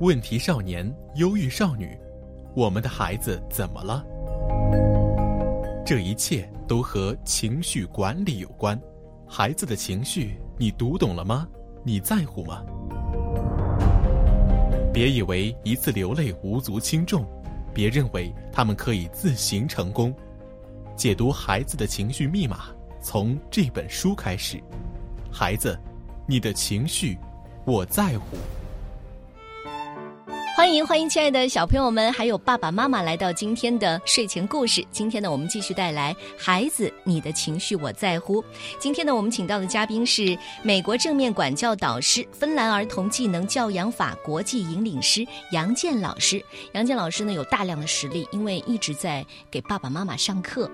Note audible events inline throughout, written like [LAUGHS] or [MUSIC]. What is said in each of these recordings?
问题少年、忧郁少女，我们的孩子怎么了？这一切都和情绪管理有关。孩子的情绪，你读懂了吗？你在乎吗？别以为一次流泪无足轻重，别认为他们可以自行成功。解读孩子的情绪密码，从这本书开始。孩子，你的情绪，我在乎。欢迎欢迎，亲爱的小朋友们，还有爸爸妈妈来到今天的睡前故事。今天呢，我们继续带来《孩子，你的情绪我在乎》。今天呢，我们请到的嘉宾是美国正面管教导师、芬兰儿童技能教养法国际引领师杨健老师。杨健老师呢，有大量的实力，因为一直在给爸爸妈妈上课。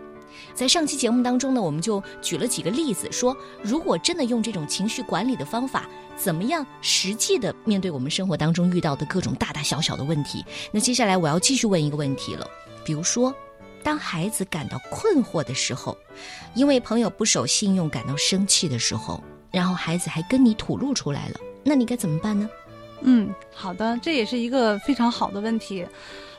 在上期节目当中呢，我们就举了几个例子，说如果真的用这种情绪管理的方法，怎么样实际的面对我们生活当中遇到的各种大大小小的问题？那接下来我要继续问一个问题了，比如说，当孩子感到困惑的时候，因为朋友不守信用感到生气的时候，然后孩子还跟你吐露出来了，那你该怎么办呢？嗯，好的，这也是一个非常好的问题。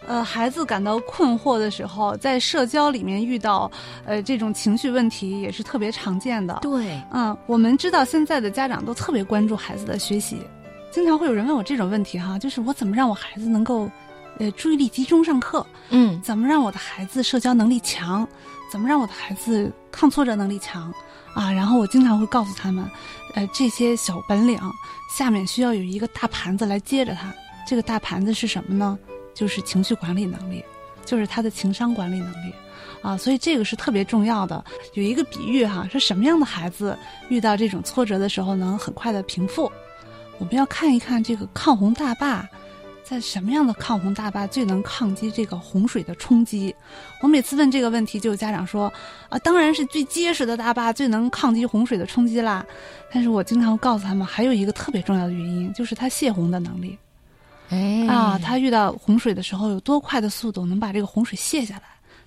呃，孩子感到困惑的时候，在社交里面遇到呃这种情绪问题也是特别常见的。对，嗯，我们知道现在的家长都特别关注孩子的学习，经常会有人问我这种问题哈，就是我怎么让我孩子能够呃注意力集中上课？嗯，怎么让我的孩子社交能力强？怎么让我的孩子抗挫折能力强？啊，然后我经常会告诉他们，呃，这些小本领下面需要有一个大盘子来接着他。这个大盘子是什么呢？就是情绪管理能力，就是他的情商管理能力，啊，所以这个是特别重要的。有一个比喻哈，是什么样的孩子遇到这种挫折的时候能很快的平复？我们要看一看这个抗洪大坝，在什么样的抗洪大坝最能抗击这个洪水的冲击？我每次问这个问题，就有家长说啊，当然是最结实的大坝最能抗击洪水的冲击啦。但是我经常告诉他们，还有一个特别重要的原因，就是它泄洪的能力。哎啊，它遇到洪水的时候有多快的速度能把这个洪水泄下来，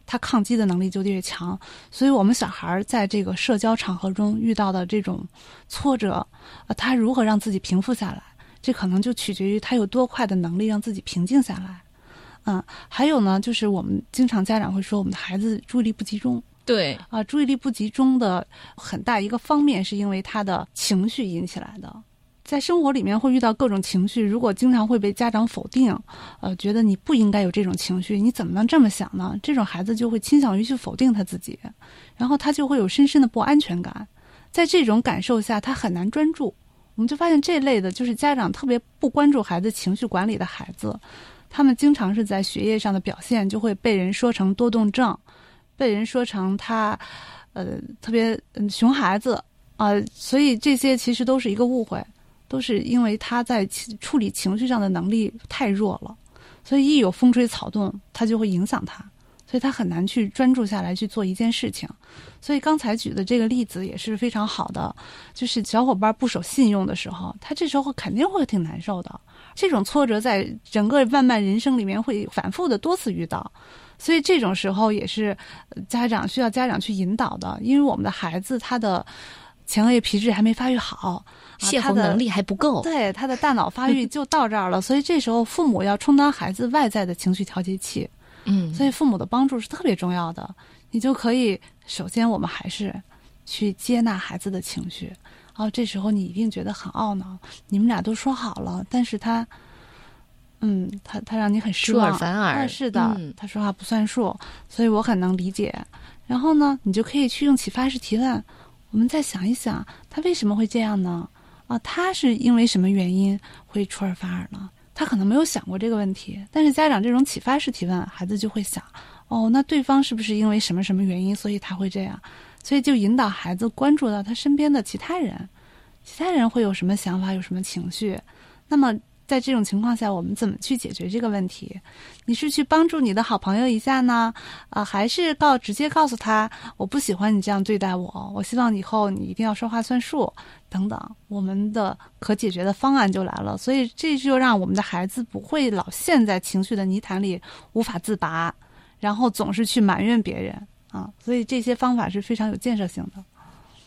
它抗击的能力就越强。所以，我们小孩在这个社交场合中遇到的这种挫折，啊，他如何让自己平复下来，这可能就取决于他有多快的能力让自己平静下来。嗯，还有呢，就是我们经常家长会说，我们的孩子注意力不集中。对啊，注意力不集中的很大一个方面是因为他的情绪引起来的。在生活里面会遇到各种情绪，如果经常会被家长否定，呃，觉得你不应该有这种情绪，你怎么能这么想呢？这种孩子就会倾向于去否定他自己，然后他就会有深深的不安全感，在这种感受下，他很难专注。我们就发现这类的就是家长特别不关注孩子情绪管理的孩子，他们经常是在学业上的表现就会被人说成多动症，被人说成他，呃，特别嗯熊孩子啊，所以这些其实都是一个误会。都是因为他在处理情绪上的能力太弱了，所以一有风吹草动，他就会影响他，所以他很难去专注下来去做一件事情。所以刚才举的这个例子也是非常好的，就是小伙伴不守信用的时候，他这时候肯定会挺难受的。这种挫折在整个漫漫人生里面会反复的多次遇到，所以这种时候也是家长需要家长去引导的，因为我们的孩子他的前额叶皮质还没发育好。泄洪能力还不够，对他的大脑发育 [LAUGHS] 就到这儿了，所以这时候父母要充当孩子外在的情绪调节器，嗯，所以父母的帮助是特别重要的。你就可以首先我们还是去接纳孩子的情绪，哦，这时候你一定觉得很懊恼，你们俩都说好了，但是他，嗯，他他让你很失望，出尔反尔，是的，他说话不算数，所以我很能理解。然后呢，你就可以去用启发式提问，我们再想一想，他为什么会这样呢？啊，他是因为什么原因会出尔反尔呢？他可能没有想过这个问题，但是家长这种启发式提问，孩子就会想：哦，那对方是不是因为什么什么原因，所以他会这样？所以就引导孩子关注到他身边的其他人，其他人会有什么想法，有什么情绪？那么。在这种情况下，我们怎么去解决这个问题？你是去帮助你的好朋友一下呢，啊，还是告直接告诉他我不喜欢你这样对待我，我希望以后你一定要说话算数等等。我们的可解决的方案就来了，所以这就让我们的孩子不会老陷在情绪的泥潭里无法自拔，然后总是去埋怨别人啊。所以这些方法是非常有建设性的。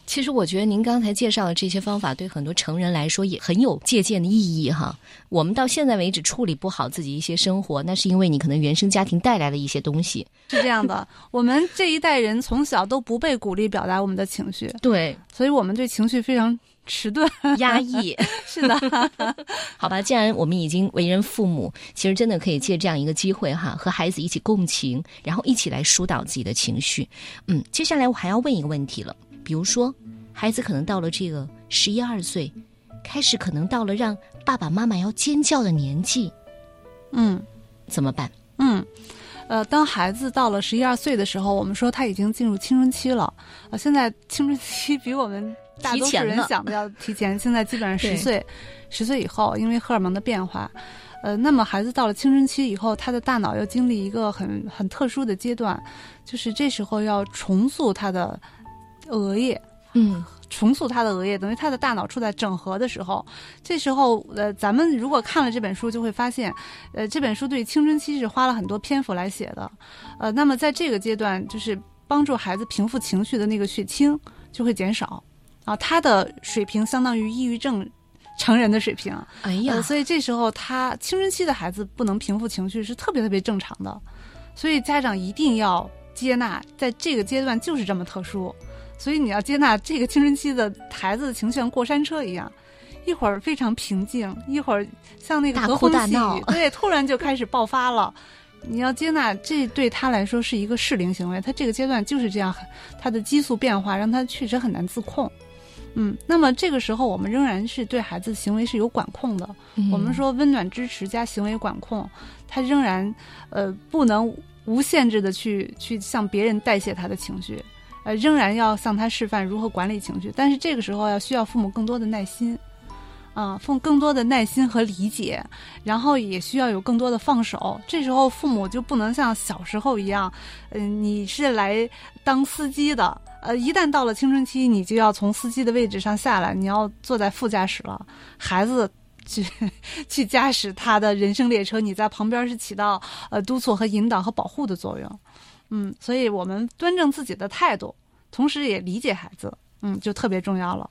其实我觉得您刚才介绍的这些方法，对很多成人来说也很有借鉴的意义哈。我们到现在为止处理不好自己一些生活，那是因为你可能原生家庭带来的一些东西。是这样的，[LAUGHS] 我们这一代人从小都不被鼓励表达我们的情绪，对，所以我们对情绪非常迟钝、压抑。[LAUGHS] 是的，[LAUGHS] 好吧，既然我们已经为人父母，其实真的可以借这样一个机会哈，和孩子一起共情，然后一起来疏导自己的情绪。嗯，接下来我还要问一个问题了。比如说，孩子可能到了这个十一二岁，开始可能到了让爸爸妈妈要尖叫的年纪，嗯，怎么办？嗯，呃，当孩子到了十一二岁的时候，我们说他已经进入青春期了。呃，现在青春期比我们大多数人想的要提前，现在基本上十岁，十岁以后，因为荷尔蒙的变化，呃，那么孩子到了青春期以后，他的大脑要经历一个很很特殊的阶段，就是这时候要重塑他的。额叶，嗯，重塑他的额叶，等于他的大脑处在整合的时候。这时候，呃，咱们如果看了这本书，就会发现，呃，这本书对青春期是花了很多篇幅来写的。呃，那么在这个阶段，就是帮助孩子平复情绪的那个血清就会减少，啊，他的水平相当于抑郁症成人的水平。哎呀，所以这时候他青春期的孩子不能平复情绪是特别特别正常的。所以家长一定要接纳，在这个阶段就是这么特殊。所以你要接纳这个青春期的孩子的情绪像过山车一样，一会儿非常平静，一会儿像那个和风细雨，对，突然就开始爆发了。你要接纳，这对他来说是一个适龄行为，他这个阶段就是这样，他的激素变化让他确实很难自控。嗯，那么这个时候我们仍然是对孩子行为是有管控的。我们说温暖支持加行为管控，他仍然呃不能无限制的去去向别人代谢他的情绪。呃，仍然要向他示范如何管理情绪，但是这个时候要需要父母更多的耐心，啊，奉更多的耐心和理解，然后也需要有更多的放手。这时候父母就不能像小时候一样，嗯，你是来当司机的，呃，一旦到了青春期，你就要从司机的位置上下来，你要坐在副驾驶了，孩子去 [LAUGHS] 去驾驶他的人生列车，你在旁边是起到呃督促和引导和保护的作用。嗯，所以我们端正自己的态度，同时也理解孩子，嗯，就特别重要了。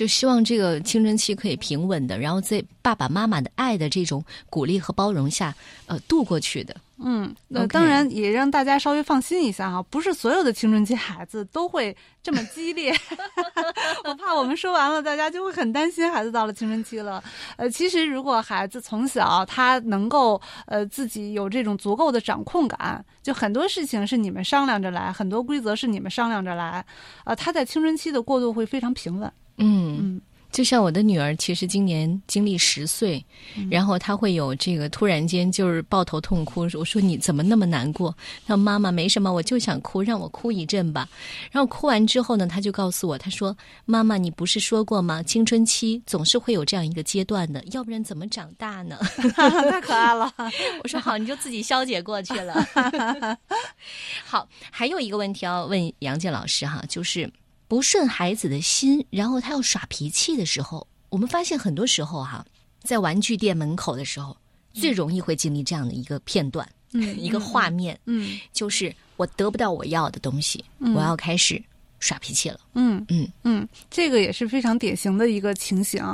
就希望这个青春期可以平稳的，然后在爸爸妈妈的爱的这种鼓励和包容下，呃，度过去的。嗯，那当然也让大家稍微放心一下哈，不是所有的青春期孩子都会这么激烈。[LAUGHS] 我怕我们说完了，大家就会很担心孩子到了青春期了。呃，其实如果孩子从小他能够呃自己有这种足够的掌控感，就很多事情是你们商量着来，很多规则是你们商量着来，呃，他在青春期的过渡会非常平稳。嗯嗯。就像我的女儿，其实今年经历十岁，然后她会有这个突然间就是抱头痛哭。我说你怎么那么难过？她说妈妈没什么，我就想哭，让我哭一阵吧。然后哭完之后呢，她就告诉我，她说妈妈，你不是说过吗？青春期总是会有这样一个阶段的，要不然怎么长大呢？[LAUGHS] 太可爱了。[LAUGHS] 我说好，你就自己消解过去了。[LAUGHS] 好，还有一个问题要问杨健老师哈，就是。不顺孩子的心，然后他要耍脾气的时候，我们发现很多时候哈，在玩具店门口的时候，最容易会经历这样的一个片段，嗯，[LAUGHS] 一个画面，嗯，就是我得不到我要的东西，我要开始耍脾气了，嗯嗯嗯，这个也是非常典型的一个情形。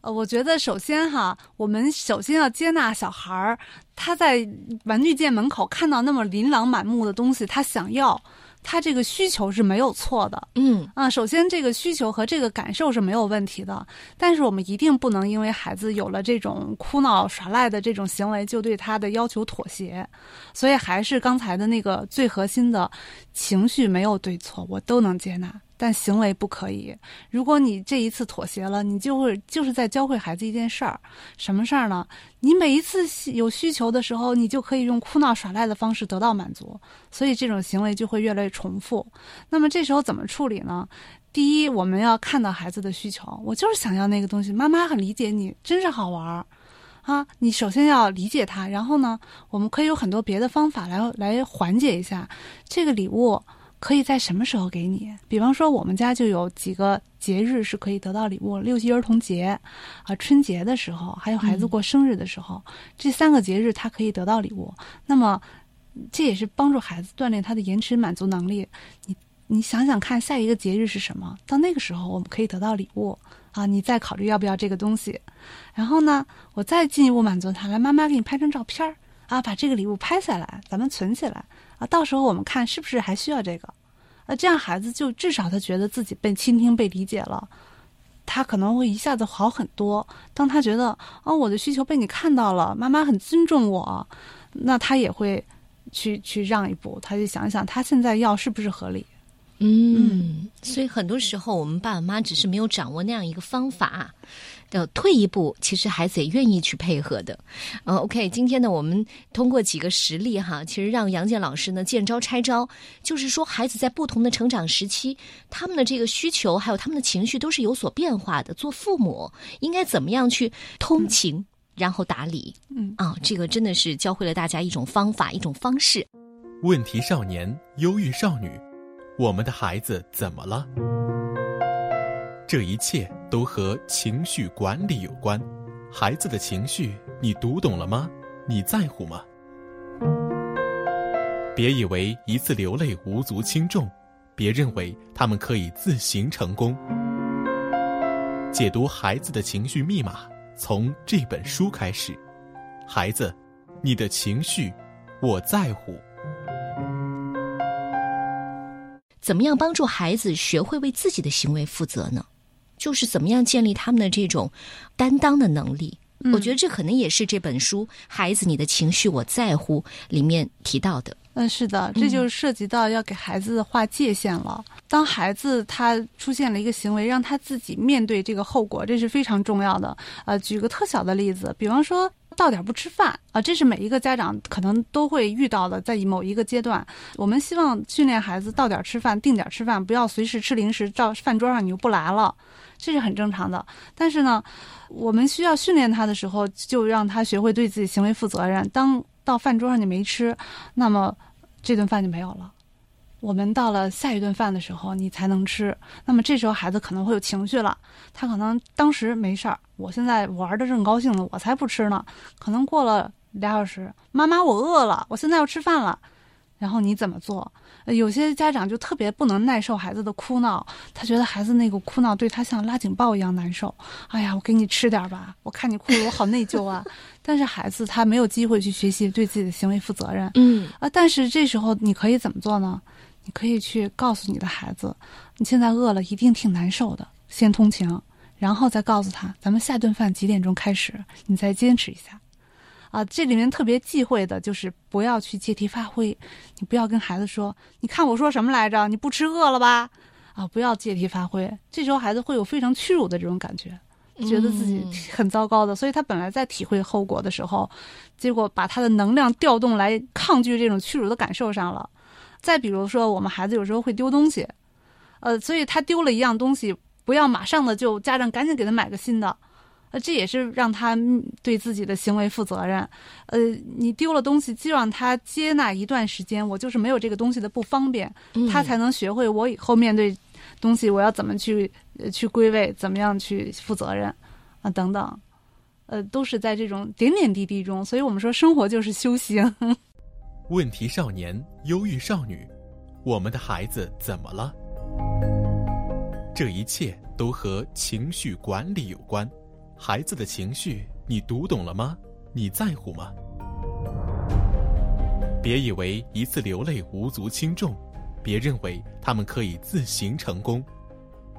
呃，我觉得首先哈，我们首先要接纳小孩儿，他在玩具店门口看到那么琳琅满目的东西，他想要。他这个需求是没有错的，嗯啊，首先这个需求和这个感受是没有问题的，但是我们一定不能因为孩子有了这种哭闹耍赖的这种行为，就对他的要求妥协。所以还是刚才的那个最核心的情绪没有对错，我都能接纳。但行为不可以。如果你这一次妥协了，你就会就是在教会孩子一件事儿，什么事儿呢？你每一次有需求的时候，你就可以用哭闹耍赖的方式得到满足，所以这种行为就会越来越重复。那么这时候怎么处理呢？第一，我们要看到孩子的需求，我就是想要那个东西，妈妈很理解你，真是好玩儿啊！你首先要理解他，然后呢，我们可以有很多别的方法来来缓解一下这个礼物。可以在什么时候给你？比方说，我们家就有几个节日是可以得到礼物：六一儿童节，啊，春节的时候，还有孩子过生日的时候，这三个节日他可以得到礼物。那么，这也是帮助孩子锻炼他的延迟满足能力。你你想想看，下一个节日是什么？到那个时候，我们可以得到礼物啊！你再考虑要不要这个东西。然后呢，我再进一步满足他，来，妈妈给你拍张照片儿啊，把这个礼物拍下来，咱们存起来啊，到时候我们看是不是还需要这个。啊，这样孩子就至少他觉得自己被倾听、被理解了，他可能会一下子好很多。当他觉得哦，我的需求被你看到了，妈妈很尊重我，那他也会去去让一步，他就想想他现在要是不是合理。嗯，所以很多时候我们爸爸妈妈只是没有掌握那样一个方法。的退一步，其实孩子也愿意去配合的。呃，OK，今天呢，我们通过几个实例哈，其实让杨健老师呢见招拆招，就是说孩子在不同的成长时期，他们的这个需求还有他们的情绪都是有所变化的。做父母应该怎么样去通情，然后打理？嗯啊，这个真的是教会了大家一种方法，一种方式。问题少年，忧郁少女，我们的孩子怎么了？这一切都和情绪管理有关。孩子的情绪，你读懂了吗？你在乎吗？别以为一次流泪无足轻重，别认为他们可以自行成功。解读孩子的情绪密码，从这本书开始。孩子，你的情绪，我在乎。怎么样帮助孩子学会为自己的行为负责呢？就是怎么样建立他们的这种担当的能力？我觉得这可能也是这本书《孩子，你的情绪我在乎》里面提到的。嗯，是的，这就涉及到要给孩子划界限了。当孩子他出现了一个行为，让他自己面对这个后果，这是非常重要的。呃，举个特小的例子，比方说到点不吃饭啊，这是每一个家长可能都会遇到的，在某一个阶段，我们希望训练孩子到点吃饭，定点吃饭，不要随时吃零食，到饭桌上你又不来了。这是很正常的，但是呢，我们需要训练他的时候，就让他学会对自己行为负责任。当到饭桌上你没吃，那么这顿饭就没有了。我们到了下一顿饭的时候，你才能吃。那么这时候孩子可能会有情绪了，他可能当时没事儿，我现在玩的正高兴呢，我才不吃呢。可能过了俩小时，妈妈我饿了，我现在要吃饭了。然后你怎么做？有些家长就特别不能耐受孩子的哭闹，他觉得孩子那个哭闹对他像拉警报一样难受。哎呀，我给你吃点吧，我看你哭了，我好内疚啊。[LAUGHS] 但是孩子他没有机会去学习对自己的行为负责任。嗯啊，但是这时候你可以怎么做呢？你可以去告诉你的孩子，你现在饿了，一定挺难受的，先通情，然后再告诉他，咱们下顿饭几点钟开始，你再坚持一下。啊，这里面特别忌讳的就是不要去借题发挥，你不要跟孩子说，你看我说什么来着？你不吃饿了吧？啊，不要借题发挥，这时候孩子会有非常屈辱的这种感觉，觉得自己 [LAUGHS] 很糟糕的，所以他本来在体会后果的时候，结果把他的能量调动来抗拒这种屈辱的感受上了。再比如说，我们孩子有时候会丢东西，呃，所以他丢了一样东西，不要马上的就家长赶紧给他买个新的。呃，这也是让他对自己的行为负责任。呃，你丢了东西，就让他接纳一段时间，我就是没有这个东西的不方便，他才能学会我以后面对东西我要怎么去去归位，怎么样去负责任啊等等。呃，都是在这种点点滴滴中，所以我们说生活就是修行。问题少年，忧郁少女，我们的孩子怎么了？这一切都和情绪管理有关。孩子的情绪，你读懂了吗？你在乎吗？别以为一次流泪无足轻重，别认为他们可以自行成功。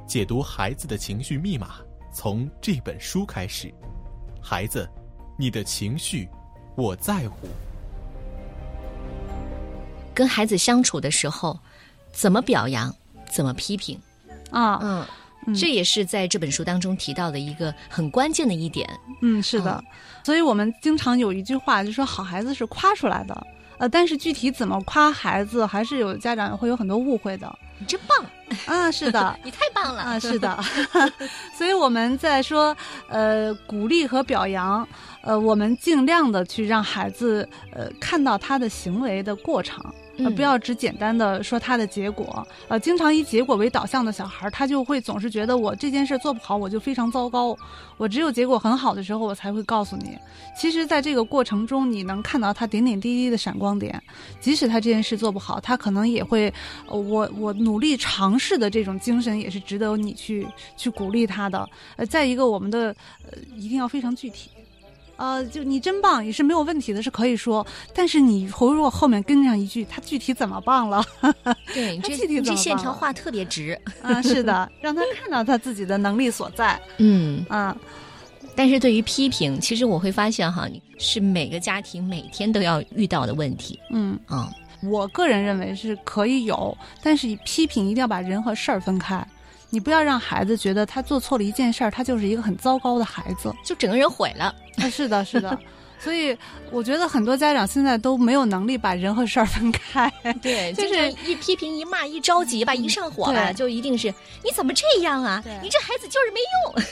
解读孩子的情绪密码，从这本书开始。孩子，你的情绪，我在乎。跟孩子相处的时候，怎么表扬，怎么批评，啊，嗯。这也是在这本书当中提到的一个很关键的一点。嗯，是的，所以我们经常有一句话，就说好孩子是夸出来的。呃，但是具体怎么夸孩子，还是有家长会有很多误会的。你真棒！啊，是的，[LAUGHS] 你太棒了！啊，是的。[LAUGHS] 所以我们在说，呃，鼓励和表扬，呃，我们尽量的去让孩子，呃，看到他的行为的过程。呃，不要只简单的说他的结果。呃，经常以结果为导向的小孩，他就会总是觉得我这件事做不好，我就非常糟糕。我只有结果很好的时候，我才会告诉你。其实，在这个过程中，你能看到他点点滴滴的闪光点。即使他这件事做不好，他可能也会，我我努力尝试的这种精神也是值得你去去鼓励他的。呃，再一个，我们的呃一定要非常具体。呃，就你真棒也是没有问题的，是可以说。但是你如果后面跟上一句，他具体怎么棒了？[LAUGHS] 对，他具体怎么这线条画特别直啊！是的，让他 [LAUGHS] 看到他自己的能力所在。嗯啊，但是对于批评，其实我会发现哈，是每个家庭每天都要遇到的问题。嗯啊，我个人认为是可以有，但是批评一定要把人和事儿分开。你不要让孩子觉得他做错了一件事儿，他就是一个很糟糕的孩子，就整个人毁了。是的，是的。[LAUGHS] 所以我觉得很多家长现在都没有能力把人和事儿分开。[LAUGHS] 对，就是一批评、一骂、一着急吧，一上火吧，就一定是你怎么这样啊？你这孩子就是没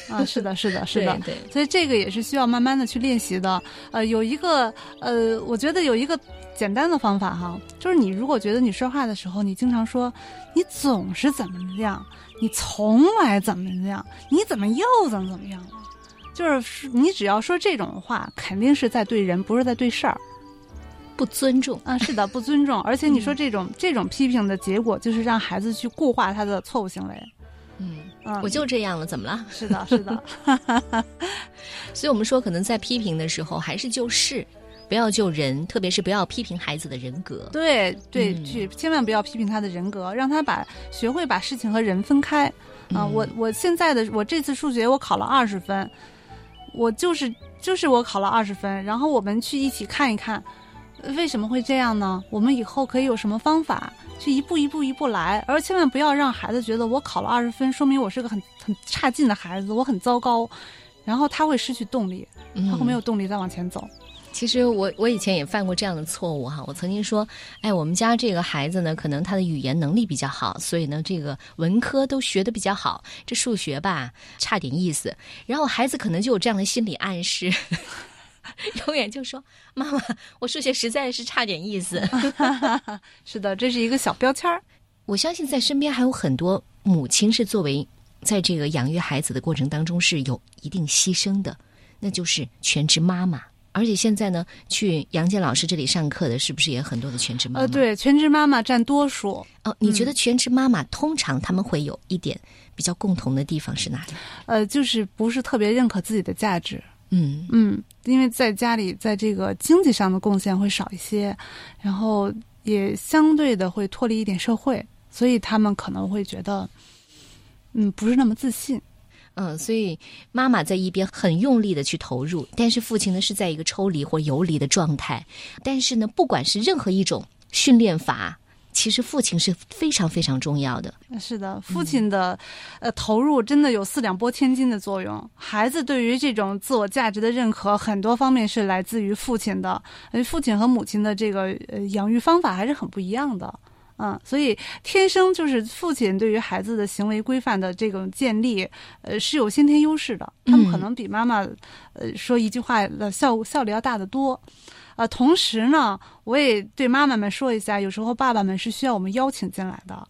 用啊！是的，是的，[LAUGHS] 是的。对，所以这个也是需要慢慢的去练习的。呃，有一个呃，我觉得有一个简单的方法哈，就是你如果觉得你说话的时候，你经常说你总是怎么样。你从来怎么样？你怎么又怎么怎么样了？就是你只要说这种话，肯定是在对人，不是在对事儿，不尊重啊！是的，不尊重。而且你说这种这种批评的结果，就是让孩子去固化他的错误行为。嗯我就这样了，怎么了？是的，是的。[LAUGHS] 所以我们说，可能在批评的时候，还是就事。不要救人，特别是不要批评孩子的人格。对对，去千万不要批评他的人格，让他把学会把事情和人分开。啊，我我现在的我这次数学我考了二十分，我就是就是我考了二十分，然后我们去一起看一看，为什么会这样呢？我们以后可以有什么方法去一步一步一步来，而千万不要让孩子觉得我考了二十分，说明我是个很很差劲的孩子，我很糟糕，然后他会失去动力，他会没有动力再往前走。其实我我以前也犯过这样的错误哈，我曾经说，哎，我们家这个孩子呢，可能他的语言能力比较好，所以呢，这个文科都学的比较好，这数学吧差点意思。然后孩子可能就有这样的心理暗示，[LAUGHS] 永远就说：“妈妈，我数学实在是差点意思。[LAUGHS] ”是的，这是一个小标签儿。我相信在身边还有很多母亲是作为在这个养育孩子的过程当中是有一定牺牲的，那就是全职妈妈。而且现在呢，去杨建老师这里上课的，是不是也很多的全职妈妈？呃，对，全职妈妈占多数。哦，你觉得全职妈妈通常他们会有一点比较共同的地方是哪里？呃，就是不是特别认可自己的价值。嗯嗯，因为在家里，在这个经济上的贡献会少一些，然后也相对的会脱离一点社会，所以他们可能会觉得，嗯，不是那么自信。嗯，所以妈妈在一边很用力的去投入，但是父亲呢是在一个抽离或游离的状态。但是呢，不管是任何一种训练法，其实父亲是非常非常重要的。是的，父亲的呃投入真的有四两拨千斤的作用。孩子对于这种自我价值的认可，很多方面是来自于父亲的。父亲和母亲的这个呃养育方法还是很不一样的。嗯，所以天生就是父亲对于孩子的行为规范的这种建立，呃，是有先天优势的。他们可能比妈妈，呃，说一句话的效效率要大得多。呃，同时呢，我也对妈妈们说一下，有时候爸爸们是需要我们邀请进来的。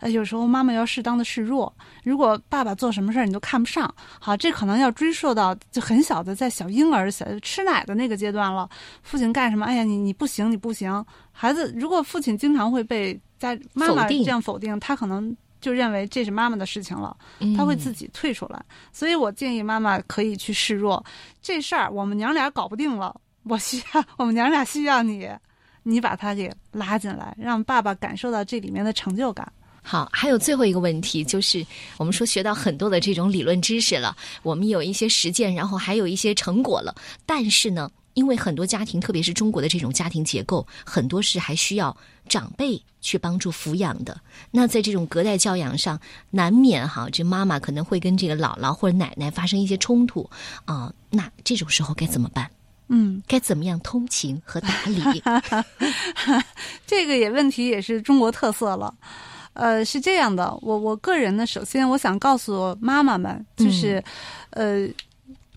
呃，有时候妈妈要适当的示弱。如果爸爸做什么事儿你都看不上，好，这可能要追溯到就很小的在小婴儿小吃奶的那个阶段了。父亲干什么？哎呀，你你不行，你不行。孩子如果父亲经常会被家妈妈这样否定，他可能就认为这是妈妈的事情了，他会自己退出来。所以我建议妈妈可以去示弱，这事儿我们娘俩搞不定了，我需要我们娘俩需要你，你把他给拉进来，让爸爸感受到这里面的成就感。好，还有最后一个问题，就是我们说学到很多的这种理论知识了，我们有一些实践，然后还有一些成果了，但是呢？因为很多家庭，特别是中国的这种家庭结构，很多是还需要长辈去帮助抚养的。那在这种隔代教养上，难免哈，这妈妈可能会跟这个姥姥或者奶奶发生一些冲突啊。那这种时候该怎么办？嗯，该怎么样通情和打理？[LAUGHS] 这个也问题也是中国特色了。呃，是这样的，我我个人呢，首先我想告诉妈妈们，就是呃。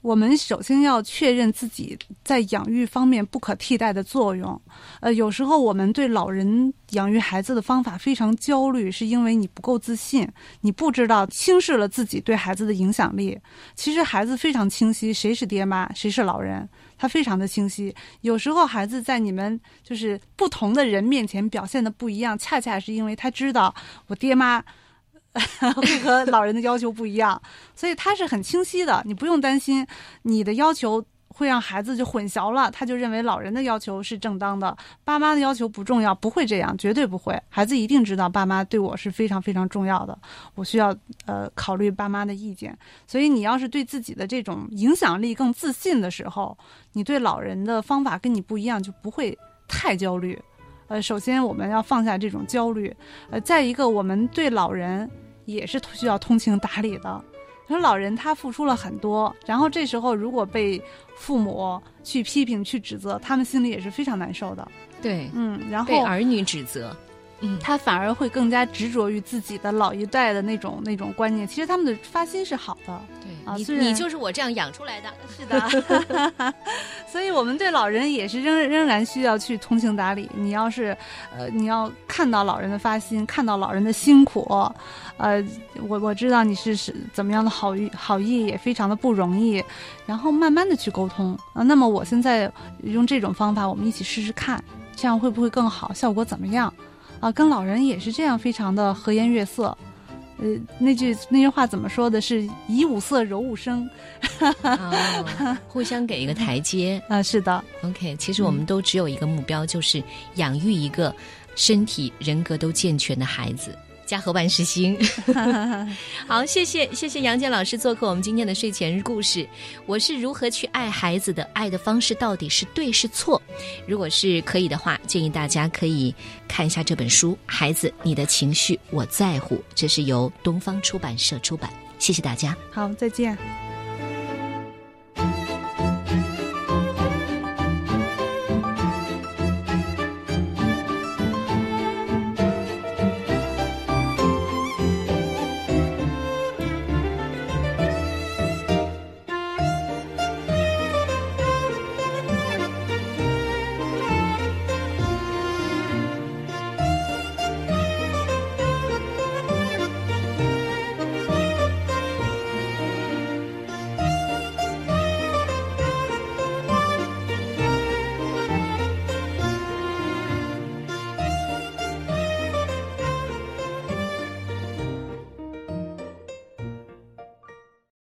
我们首先要确认自己在养育方面不可替代的作用。呃，有时候我们对老人养育孩子的方法非常焦虑，是因为你不够自信，你不知道轻视了自己对孩子的影响力。其实孩子非常清晰，谁是爹妈，谁是老人，他非常的清晰。有时候孩子在你们就是不同的人面前表现的不一样，恰恰是因为他知道我爹妈。[LAUGHS] 会和老人的要求不一样，所以他是很清晰的，你不用担心你的要求会让孩子就混淆了，他就认为老人的要求是正当的，爸妈的要求不重要，不会这样，绝对不会，孩子一定知道爸妈对我是非常非常重要的，我需要呃考虑爸妈的意见。所以你要是对自己的这种影响力更自信的时候，你对老人的方法跟你不一样，就不会太焦虑。呃，首先我们要放下这种焦虑，呃，再一个我们对老人。也是需要通情达理的。说老人他付出了很多，然后这时候如果被父母去批评、去指责，他们心里也是非常难受的。对，嗯，然后被儿女指责。嗯，他反而会更加执着于自己的老一代的那种那种观念。其实他们的发心是好的，对啊，你你就是我这样养出来的，[LAUGHS] 是的。[LAUGHS] 所以我们对老人也是仍仍然需要去通情达理。你要是呃，你要看到老人的发心，看到老人的辛苦，呃，我我知道你是是怎么样的好意好意，也非常的不容易。然后慢慢的去沟通啊。那么我现在用这种方法，我们一起试试看，这样会不会更好？效果怎么样？啊，跟老人也是这样，非常的和颜悦色。呃，那句那句话怎么说的？是以五色柔五声，互相给一个台阶。啊，是的。OK，其实我们都只有一个目标，就是养育一个身体人格都健全的孩子。家和万事兴，[LAUGHS] 好，谢谢谢谢杨健老师做客我们今天的睡前故事。我是如何去爱孩子的？爱的方式到底是对是错？如果是可以的话，建议大家可以看一下这本书《孩子，你的情绪我在乎》，这是由东方出版社出版。谢谢大家，好，再见。